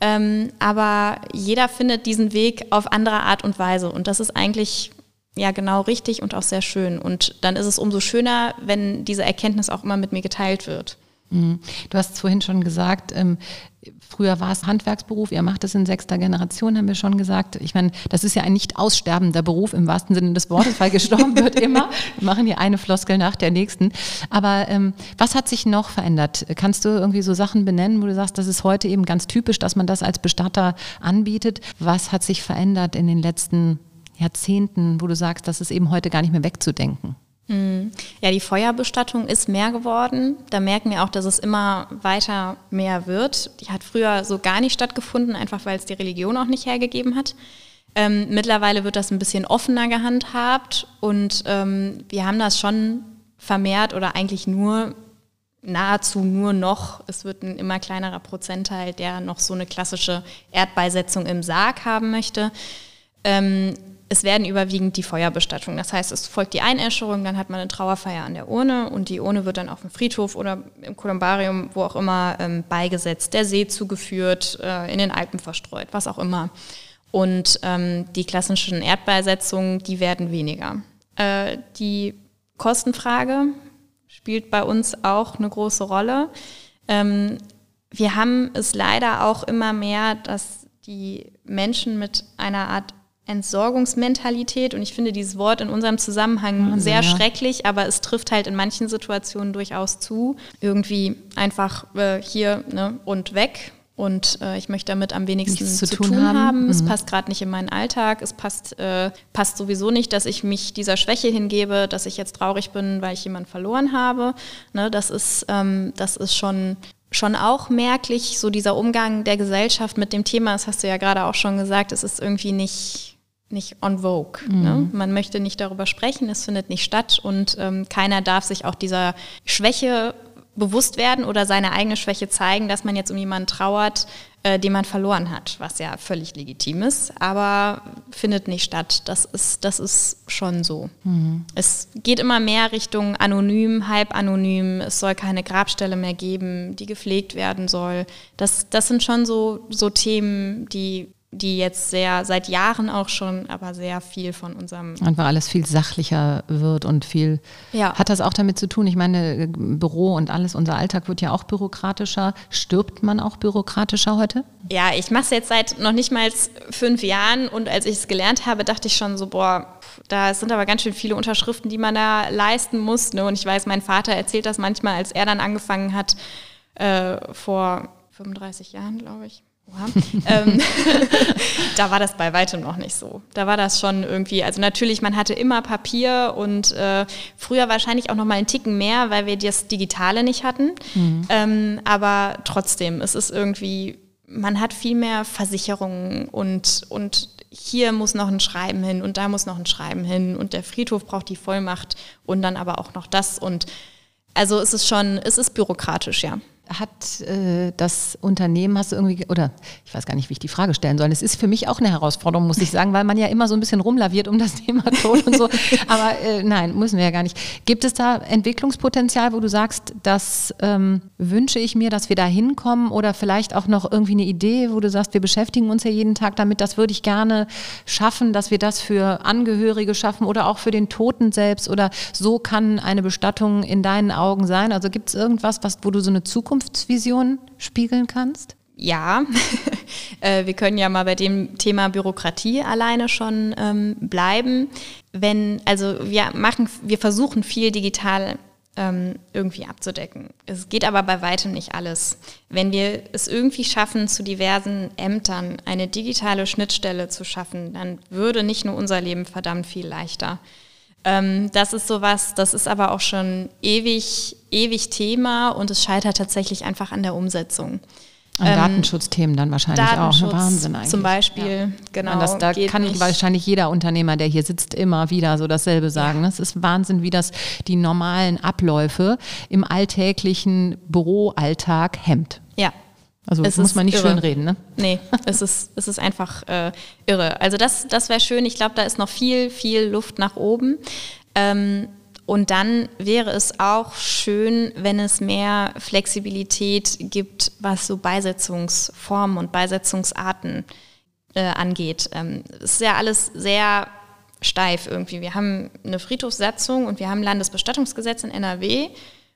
ähm, aber jeder findet diesen Weg auf andere Art und Weise. Und das ist eigentlich ja genau richtig und auch sehr schön. Und dann ist es umso schöner, wenn diese Erkenntnis auch immer mit mir geteilt wird. Mhm. Du hast vorhin schon gesagt, ähm, früher war es Handwerksberuf, ihr macht es in sechster Generation, haben wir schon gesagt. Ich meine, das ist ja ein nicht aussterbender Beruf im wahrsten Sinne des Wortes, weil gestorben wird immer. Wir machen hier eine Floskel nach der nächsten. Aber ähm, was hat sich noch verändert? Kannst du irgendwie so Sachen benennen, wo du sagst, das ist heute eben ganz typisch, dass man das als Bestatter anbietet? Was hat sich verändert in den letzten Jahrzehnten, wo du sagst, das ist eben heute gar nicht mehr wegzudenken? Mhm. Ja, die Feuerbestattung ist mehr geworden. Da merken wir auch, dass es immer weiter mehr wird. Die hat früher so gar nicht stattgefunden, einfach weil es die Religion auch nicht hergegeben hat. Ähm, mittlerweile wird das ein bisschen offener gehandhabt und ähm, wir haben das schon vermehrt oder eigentlich nur nahezu nur noch, es wird ein immer kleinerer Prozentteil, der noch so eine klassische Erdbeisetzung im Sarg haben möchte. Ähm, es werden überwiegend die Feuerbestattungen. Das heißt, es folgt die Einäscherung, dann hat man eine Trauerfeier an der Urne und die Urne wird dann auf dem Friedhof oder im Kolumbarium, wo auch immer, ähm, beigesetzt, der See zugeführt, äh, in den Alpen verstreut, was auch immer. Und ähm, die klassischen Erdbeisetzungen, die werden weniger. Äh, die Kostenfrage spielt bei uns auch eine große Rolle. Ähm, wir haben es leider auch immer mehr, dass die Menschen mit einer Art Entsorgungsmentalität und ich finde dieses Wort in unserem Zusammenhang Wahnsinn, sehr ja. schrecklich, aber es trifft halt in manchen Situationen durchaus zu. Irgendwie einfach äh, hier ne, und weg und äh, ich möchte damit am wenigsten zu, zu, tun, tun haben. haben. Mhm. Es passt gerade nicht in meinen Alltag. Es passt, äh, passt sowieso nicht, dass ich mich dieser Schwäche hingebe, dass ich jetzt traurig bin, weil ich jemanden verloren habe. Ne, das ist, ähm, das ist schon schon auch merklich, so dieser Umgang der Gesellschaft mit dem Thema, das hast du ja gerade auch schon gesagt, es ist irgendwie nicht, nicht on vogue. Mhm. Ne? Man möchte nicht darüber sprechen, es findet nicht statt und ähm, keiner darf sich auch dieser Schwäche bewusst werden oder seine eigene Schwäche zeigen, dass man jetzt um jemanden trauert, äh, den man verloren hat, was ja völlig legitim ist, aber findet nicht statt. Das ist, das ist schon so. Mhm. Es geht immer mehr Richtung anonym, halb anonym. Es soll keine Grabstelle mehr geben, die gepflegt werden soll. Das, das sind schon so, so Themen, die die jetzt sehr, seit Jahren auch schon, aber sehr viel von unserem. Einfach alles viel sachlicher wird und viel. Ja. Hat das auch damit zu tun? Ich meine, Büro und alles, unser Alltag wird ja auch bürokratischer. Stirbt man auch bürokratischer heute? Ja, ich mache es jetzt seit noch nicht mal fünf Jahren und als ich es gelernt habe, dachte ich schon so, boah, da sind aber ganz schön viele Unterschriften, die man da leisten muss. Ne? Und ich weiß, mein Vater erzählt das manchmal, als er dann angefangen hat, äh, vor 35 Jahren, glaube ich ähm, da war das bei weitem noch nicht so. Da war das schon irgendwie, also natürlich, man hatte immer Papier und äh, früher wahrscheinlich auch noch mal einen Ticken mehr, weil wir das Digitale nicht hatten. Mhm. Ähm, aber trotzdem, es ist irgendwie, man hat viel mehr Versicherungen und, und hier muss noch ein Schreiben hin und da muss noch ein Schreiben hin und der Friedhof braucht die Vollmacht und dann aber auch noch das und also es ist schon, es ist bürokratisch, ja hat äh, das Unternehmen, hast du irgendwie, oder ich weiß gar nicht, wie ich die Frage stellen soll. Es ist für mich auch eine Herausforderung, muss ich sagen, weil man ja immer so ein bisschen rumlaviert um das Thema Tod und so. Aber äh, nein, müssen wir ja gar nicht. Gibt es da Entwicklungspotenzial, wo du sagst, das ähm, wünsche ich mir, dass wir da hinkommen oder vielleicht auch noch irgendwie eine Idee, wo du sagst, wir beschäftigen uns ja jeden Tag damit, das würde ich gerne schaffen, dass wir das für Angehörige schaffen oder auch für den Toten selbst oder so kann eine Bestattung in deinen Augen sein? Also gibt es irgendwas, was, wo du so eine Zukunft Zukunftsvision spiegeln kannst? Ja, äh, wir können ja mal bei dem Thema Bürokratie alleine schon ähm, bleiben. Wenn, also wir machen, wir versuchen viel digital ähm, irgendwie abzudecken. Es geht aber bei weitem nicht alles. Wenn wir es irgendwie schaffen, zu diversen Ämtern eine digitale Schnittstelle zu schaffen, dann würde nicht nur unser Leben verdammt viel leichter. Ähm, das ist sowas, das ist aber auch schon ewig, ewig Thema und es scheitert tatsächlich einfach an der Umsetzung. An ähm, Datenschutzthemen dann wahrscheinlich Datenschutz auch. Wahnsinn eigentlich. Zum Beispiel, ja. genau. Das, da kann nicht. wahrscheinlich jeder Unternehmer, der hier sitzt, immer wieder so dasselbe sagen. Ja. Es ist Wahnsinn, wie das die normalen Abläufe im alltäglichen Büroalltag hemmt. Ja, also es muss man nicht irre. schön reden, ne? Nee, es ist, es ist einfach äh, irre. Also das, das wäre schön. Ich glaube, da ist noch viel, viel Luft nach oben. Ähm, und dann wäre es auch schön, wenn es mehr Flexibilität gibt, was so Beisetzungsformen und Beisetzungsarten äh, angeht. Ähm, es ist ja alles sehr steif irgendwie. Wir haben eine Friedhofssatzung und wir haben ein Landesbestattungsgesetz in NRW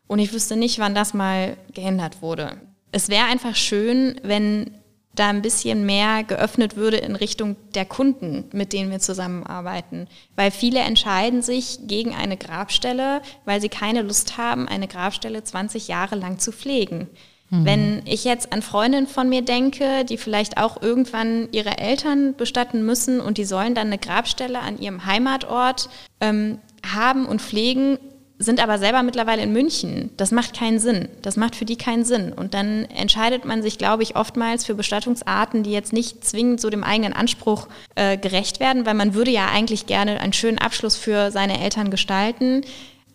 Und ich wüsste nicht, wann das mal geändert wurde. Es wäre einfach schön, wenn da ein bisschen mehr geöffnet würde in Richtung der Kunden, mit denen wir zusammenarbeiten. Weil viele entscheiden sich gegen eine Grabstelle, weil sie keine Lust haben, eine Grabstelle 20 Jahre lang zu pflegen. Mhm. Wenn ich jetzt an Freundinnen von mir denke, die vielleicht auch irgendwann ihre Eltern bestatten müssen und die sollen dann eine Grabstelle an ihrem Heimatort ähm, haben und pflegen, sind aber selber mittlerweile in München. Das macht keinen Sinn. Das macht für die keinen Sinn. Und dann entscheidet man sich, glaube ich, oftmals für Bestattungsarten, die jetzt nicht zwingend so dem eigenen Anspruch äh, gerecht werden, weil man würde ja eigentlich gerne einen schönen Abschluss für seine Eltern gestalten.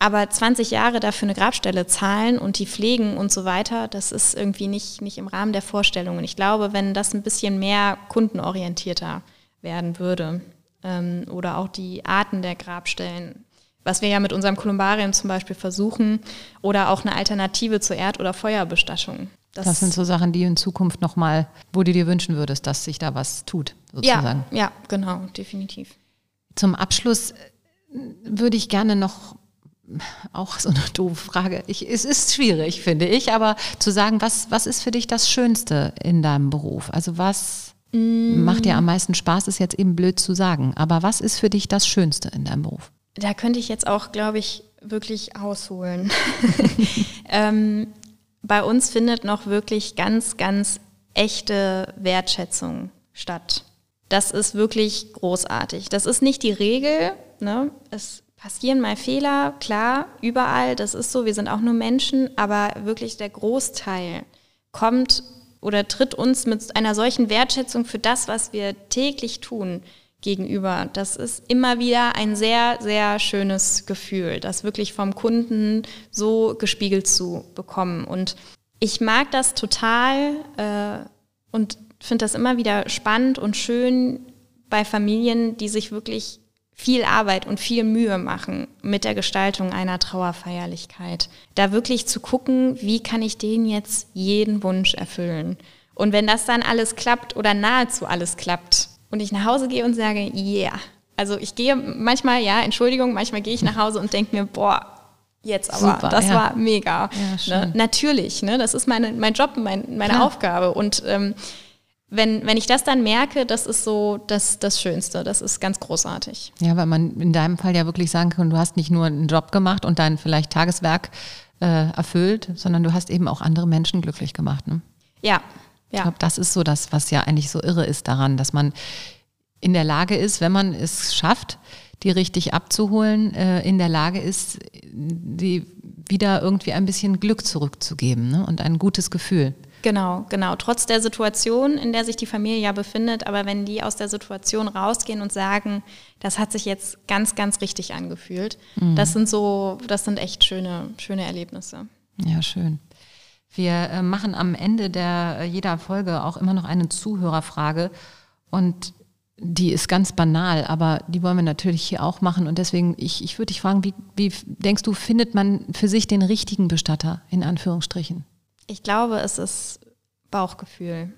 Aber 20 Jahre dafür eine Grabstelle zahlen und die pflegen und so weiter, das ist irgendwie nicht, nicht im Rahmen der Vorstellungen. Ich glaube, wenn das ein bisschen mehr kundenorientierter werden würde ähm, oder auch die Arten der Grabstellen was wir ja mit unserem Kolumbarium zum Beispiel versuchen, oder auch eine Alternative zur Erd- oder Feuerbestattung. Das, das, sind so Sachen, die in Zukunft nochmal, wo du dir wünschen würdest, dass sich da was tut, sozusagen. Ja, ja, genau, definitiv. Zum Abschluss äh, würde ich gerne noch auch so eine doofe Frage. Ich, es ist schwierig, finde ich, aber zu sagen, was, was ist für dich das Schönste in deinem Beruf? Also was mm. macht dir am meisten Spaß, ist jetzt eben blöd zu sagen. Aber was ist für dich das Schönste in deinem Beruf? Da könnte ich jetzt auch, glaube ich, wirklich ausholen. ähm, bei uns findet noch wirklich ganz, ganz echte Wertschätzung statt. Das ist wirklich großartig. Das ist nicht die Regel. Ne? Es passieren mal Fehler, klar, überall, das ist so, wir sind auch nur Menschen, aber wirklich der Großteil kommt oder tritt uns mit einer solchen Wertschätzung für das, was wir täglich tun, gegenüber. Das ist immer wieder ein sehr, sehr schönes Gefühl, das wirklich vom Kunden so gespiegelt zu bekommen. Und ich mag das total äh, und finde das immer wieder spannend und schön bei Familien, die sich wirklich viel Arbeit und viel Mühe machen mit der Gestaltung einer Trauerfeierlichkeit. Da wirklich zu gucken, wie kann ich denen jetzt jeden Wunsch erfüllen. Und wenn das dann alles klappt oder nahezu alles klappt, und ich nach Hause gehe und sage, yeah. Also ich gehe manchmal, ja, Entschuldigung, manchmal gehe ich nach Hause und denke mir, boah, jetzt aber, Super, das ja. war mega. Ja, ne? Natürlich, ne? das ist meine, mein Job, mein, meine Klar. Aufgabe. Und ähm, wenn, wenn ich das dann merke, das ist so das, das Schönste, das ist ganz großartig. Ja, weil man in deinem Fall ja wirklich sagen kann, du hast nicht nur einen Job gemacht und dein vielleicht Tageswerk äh, erfüllt, sondern du hast eben auch andere Menschen glücklich gemacht. Ne? Ja, ja. Ich glaube, das ist so das, was ja eigentlich so irre ist daran, dass man in der Lage ist, wenn man es schafft, die richtig abzuholen, äh, in der Lage ist, die wieder irgendwie ein bisschen Glück zurückzugeben ne? und ein gutes Gefühl. Genau, genau. Trotz der Situation, in der sich die Familie ja befindet, aber wenn die aus der Situation rausgehen und sagen, das hat sich jetzt ganz, ganz richtig angefühlt, mhm. das sind so, das sind echt schöne, schöne Erlebnisse. Ja, schön. Wir äh, machen am Ende der, äh, jeder Folge auch immer noch eine Zuhörerfrage und die ist ganz banal, aber die wollen wir natürlich hier auch machen und deswegen, ich, ich würde dich fragen, wie, wie denkst du, findet man für sich den richtigen Bestatter, in Anführungsstrichen? Ich glaube, es ist Bauchgefühl.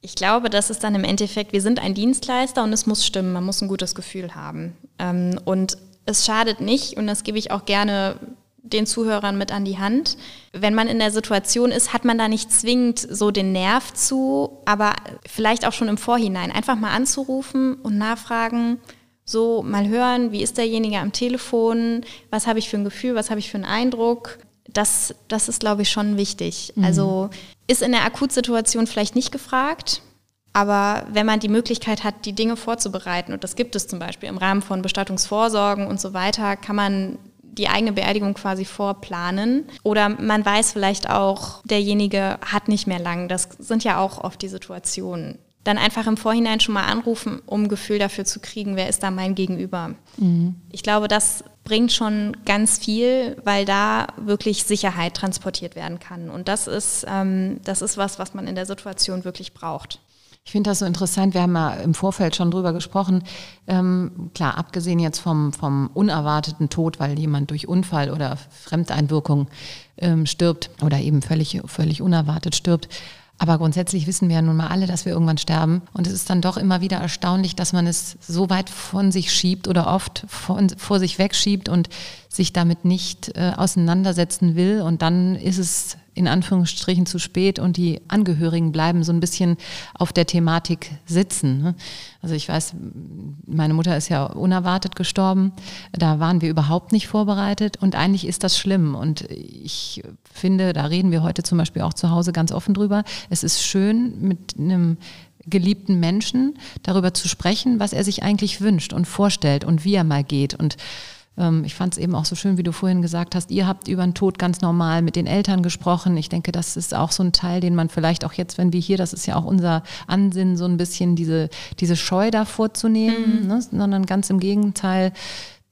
Ich glaube, das ist dann im Endeffekt, wir sind ein Dienstleister und es muss stimmen, man muss ein gutes Gefühl haben. Ähm, und es schadet nicht, und das gebe ich auch gerne den Zuhörern mit an die Hand. Wenn man in der Situation ist, hat man da nicht zwingend so den Nerv zu, aber vielleicht auch schon im Vorhinein einfach mal anzurufen und nachfragen, so mal hören, wie ist derjenige am Telefon, was habe ich für ein Gefühl, was habe ich für einen Eindruck. Das, das ist, glaube ich, schon wichtig. Mhm. Also ist in der Akutsituation vielleicht nicht gefragt, aber wenn man die Möglichkeit hat, die Dinge vorzubereiten, und das gibt es zum Beispiel im Rahmen von Bestattungsvorsorgen und so weiter, kann man die eigene Beerdigung quasi vorplanen. Oder man weiß vielleicht auch, derjenige hat nicht mehr lang. Das sind ja auch oft die Situationen. Dann einfach im Vorhinein schon mal anrufen, um ein Gefühl dafür zu kriegen, wer ist da mein Gegenüber. Mhm. Ich glaube, das bringt schon ganz viel, weil da wirklich Sicherheit transportiert werden kann. Und das ist, ähm, das ist was, was man in der Situation wirklich braucht. Ich finde das so interessant. Wir haben ja im Vorfeld schon drüber gesprochen. Ähm, klar, abgesehen jetzt vom, vom unerwarteten Tod, weil jemand durch Unfall oder Fremdeinwirkung ähm, stirbt oder eben völlig, völlig unerwartet stirbt. Aber grundsätzlich wissen wir ja nun mal alle, dass wir irgendwann sterben. Und es ist dann doch immer wieder erstaunlich, dass man es so weit von sich schiebt oder oft von, vor sich wegschiebt und sich damit nicht äh, auseinandersetzen will. Und dann ist es in Anführungsstrichen zu spät und die Angehörigen bleiben so ein bisschen auf der Thematik sitzen. Ne? Also ich weiß, meine Mutter ist ja unerwartet gestorben. Da waren wir überhaupt nicht vorbereitet und eigentlich ist das schlimm. Und ich finde, da reden wir heute zum Beispiel auch zu Hause ganz offen drüber. Es ist schön, mit einem geliebten Menschen darüber zu sprechen, was er sich eigentlich wünscht und vorstellt und wie er mal geht. Und ich fand es eben auch so schön, wie du vorhin gesagt hast, ihr habt über den Tod ganz normal mit den Eltern gesprochen. Ich denke, das ist auch so ein Teil, den man vielleicht auch jetzt, wenn wir hier, das ist ja auch unser Ansinnen, so ein bisschen diese, diese Scheu davor zu nehmen, mhm. ne? sondern ganz im Gegenteil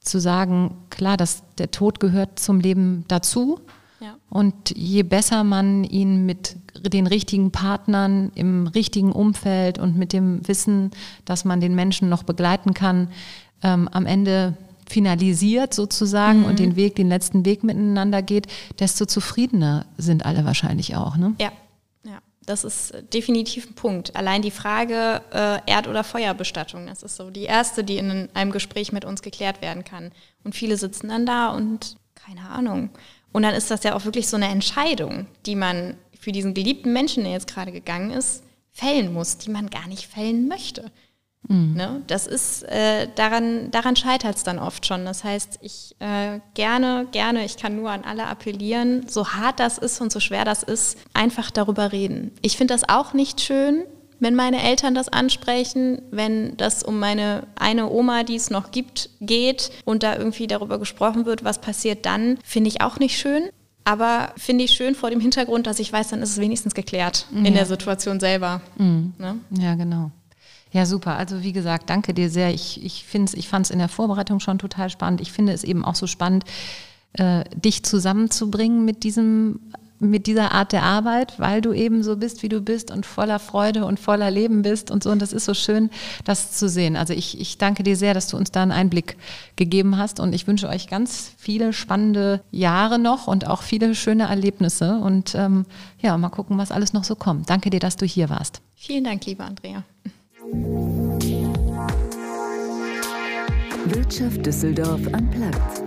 zu sagen, klar, dass der Tod gehört zum Leben dazu. Ja. Und je besser man ihn mit den richtigen Partnern im richtigen Umfeld und mit dem Wissen, dass man den Menschen noch begleiten kann, ähm, am Ende finalisiert sozusagen mhm. und den Weg, den letzten Weg miteinander geht, desto zufriedener sind alle wahrscheinlich auch. Ne? Ja. ja, das ist definitiv ein Punkt. Allein die Frage äh, Erd- oder Feuerbestattung, das ist so die erste, die in einem Gespräch mit uns geklärt werden kann. Und viele sitzen dann da und keine Ahnung. Und dann ist das ja auch wirklich so eine Entscheidung, die man für diesen geliebten Menschen, der jetzt gerade gegangen ist, fällen muss, die man gar nicht fällen möchte. Mhm. Ne? Das ist, äh, daran, daran scheitert es dann oft schon. Das heißt, ich äh, gerne, gerne, ich kann nur an alle appellieren, so hart das ist und so schwer das ist, einfach darüber reden. Ich finde das auch nicht schön, wenn meine Eltern das ansprechen, wenn das um meine eine Oma, die es noch gibt, geht und da irgendwie darüber gesprochen wird, was passiert dann, finde ich auch nicht schön. Aber finde ich schön vor dem Hintergrund, dass ich weiß, dann ist es wenigstens geklärt ja. in der Situation selber. Mhm. Ne? Ja, genau. Ja, super. Also wie gesagt, danke dir sehr. Ich, ich, ich fand es in der Vorbereitung schon total spannend. Ich finde es eben auch so spannend, äh, dich zusammenzubringen mit diesem mit dieser Art der Arbeit, weil du eben so bist, wie du bist und voller Freude und voller Leben bist und so. Und das ist so schön, das zu sehen. Also ich, ich danke dir sehr, dass du uns da einen Einblick gegeben hast und ich wünsche euch ganz viele spannende Jahre noch und auch viele schöne Erlebnisse und ähm, ja, mal gucken, was alles noch so kommt. Danke dir, dass du hier warst. Vielen Dank, liebe Andrea. Wirtschaft Düsseldorf am Platz.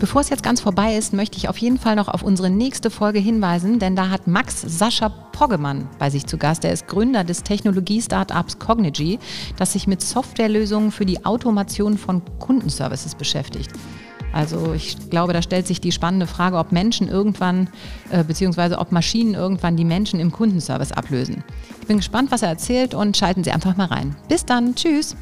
Bevor es jetzt ganz vorbei ist, möchte ich auf jeden Fall noch auf unsere nächste Folge hinweisen, denn da hat Max Sascha Poggemann bei sich zu Gast. Er ist Gründer des Technologie-Startups Cognigy, das sich mit Softwarelösungen für die Automation von Kundenservices beschäftigt. Also ich glaube, da stellt sich die spannende Frage, ob Menschen irgendwann, äh, beziehungsweise ob Maschinen irgendwann die Menschen im Kundenservice ablösen. Ich bin gespannt, was er erzählt und schalten Sie einfach mal rein. Bis dann, tschüss.